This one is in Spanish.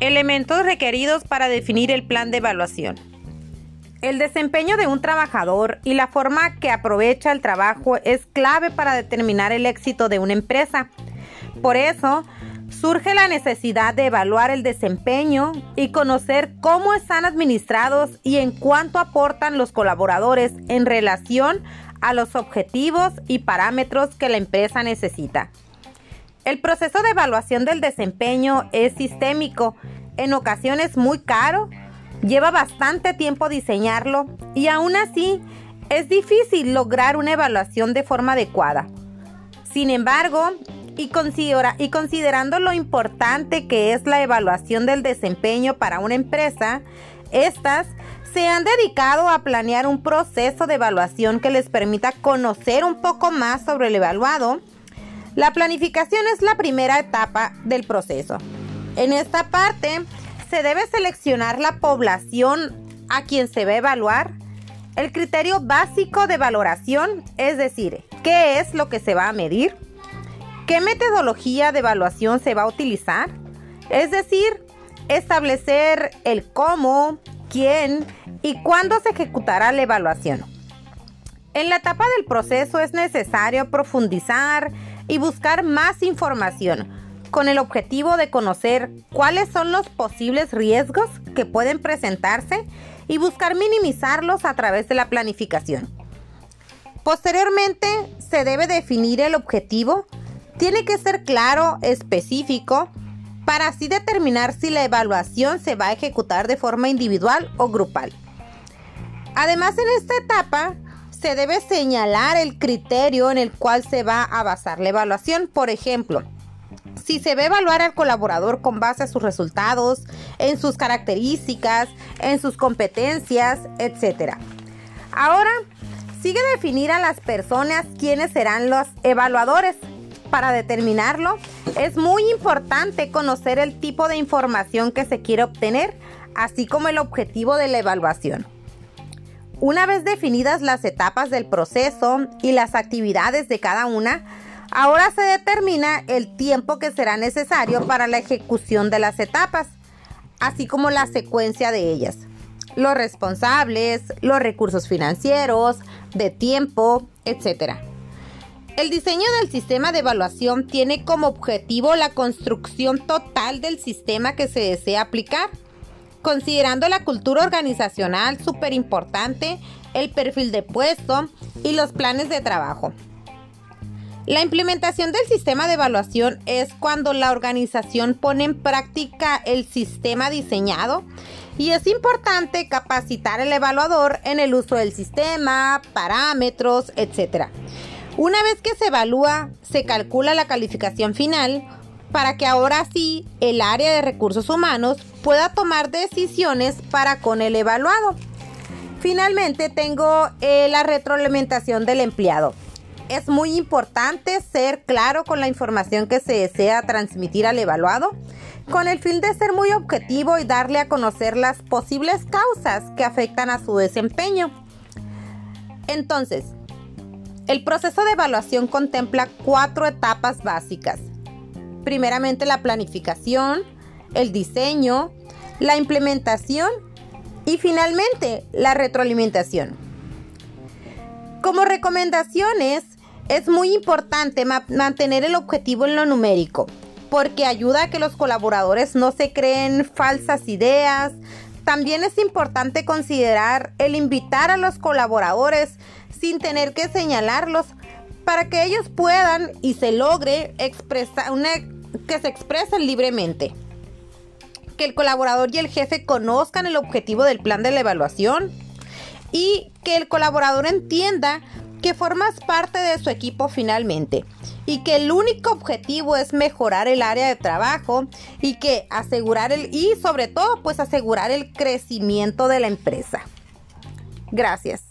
Elementos requeridos para definir el plan de evaluación. El desempeño de un trabajador y la forma que aprovecha el trabajo es clave para determinar el éxito de una empresa. Por eso, surge la necesidad de evaluar el desempeño y conocer cómo están administrados y en cuánto aportan los colaboradores en relación a los objetivos y parámetros que la empresa necesita. El proceso de evaluación del desempeño es sistémico, en ocasiones muy caro, lleva bastante tiempo diseñarlo y aún así es difícil lograr una evaluación de forma adecuada. Sin embargo, y, y considerando lo importante que es la evaluación del desempeño para una empresa, estas se han dedicado a planear un proceso de evaluación que les permita conocer un poco más sobre el evaluado, la planificación es la primera etapa del proceso. En esta parte se debe seleccionar la población a quien se va a evaluar, el criterio básico de valoración, es decir, qué es lo que se va a medir, qué metodología de evaluación se va a utilizar, es decir, establecer el cómo, quién y cuándo se ejecutará la evaluación. En la etapa del proceso es necesario profundizar y buscar más información con el objetivo de conocer cuáles son los posibles riesgos que pueden presentarse y buscar minimizarlos a través de la planificación. Posteriormente, se debe definir el objetivo. Tiene que ser claro, específico, para así determinar si la evaluación se va a ejecutar de forma individual o grupal. Además, en esta etapa, se debe señalar el criterio en el cual se va a basar la evaluación. Por ejemplo, si se va a evaluar al colaborador con base a sus resultados, en sus características, en sus competencias, etc. Ahora, sigue definir a las personas quiénes serán los evaluadores. Para determinarlo, es muy importante conocer el tipo de información que se quiere obtener, así como el objetivo de la evaluación. Una vez definidas las etapas del proceso y las actividades de cada una, ahora se determina el tiempo que será necesario para la ejecución de las etapas, así como la secuencia de ellas, los responsables, los recursos financieros, de tiempo, etc. El diseño del sistema de evaluación tiene como objetivo la construcción total del sistema que se desea aplicar considerando la cultura organizacional súper importante, el perfil de puesto y los planes de trabajo. La implementación del sistema de evaluación es cuando la organización pone en práctica el sistema diseñado y es importante capacitar al evaluador en el uso del sistema, parámetros, etc. Una vez que se evalúa, se calcula la calificación final para que ahora sí el área de recursos humanos pueda tomar decisiones para con el evaluado. Finalmente tengo eh, la retroalimentación del empleado. Es muy importante ser claro con la información que se desea transmitir al evaluado, con el fin de ser muy objetivo y darle a conocer las posibles causas que afectan a su desempeño. Entonces, el proceso de evaluación contempla cuatro etapas básicas primeramente la planificación, el diseño, la implementación y finalmente la retroalimentación. Como recomendaciones, es muy importante mantener el objetivo en lo numérico, porque ayuda a que los colaboradores no se creen falsas ideas. También es importante considerar el invitar a los colaboradores sin tener que señalarlos para que ellos puedan y se logre expresar una que se expresen libremente. Que el colaborador y el jefe conozcan el objetivo del plan de la evaluación y que el colaborador entienda que formas parte de su equipo finalmente y que el único objetivo es mejorar el área de trabajo y que asegurar el y sobre todo pues asegurar el crecimiento de la empresa. Gracias.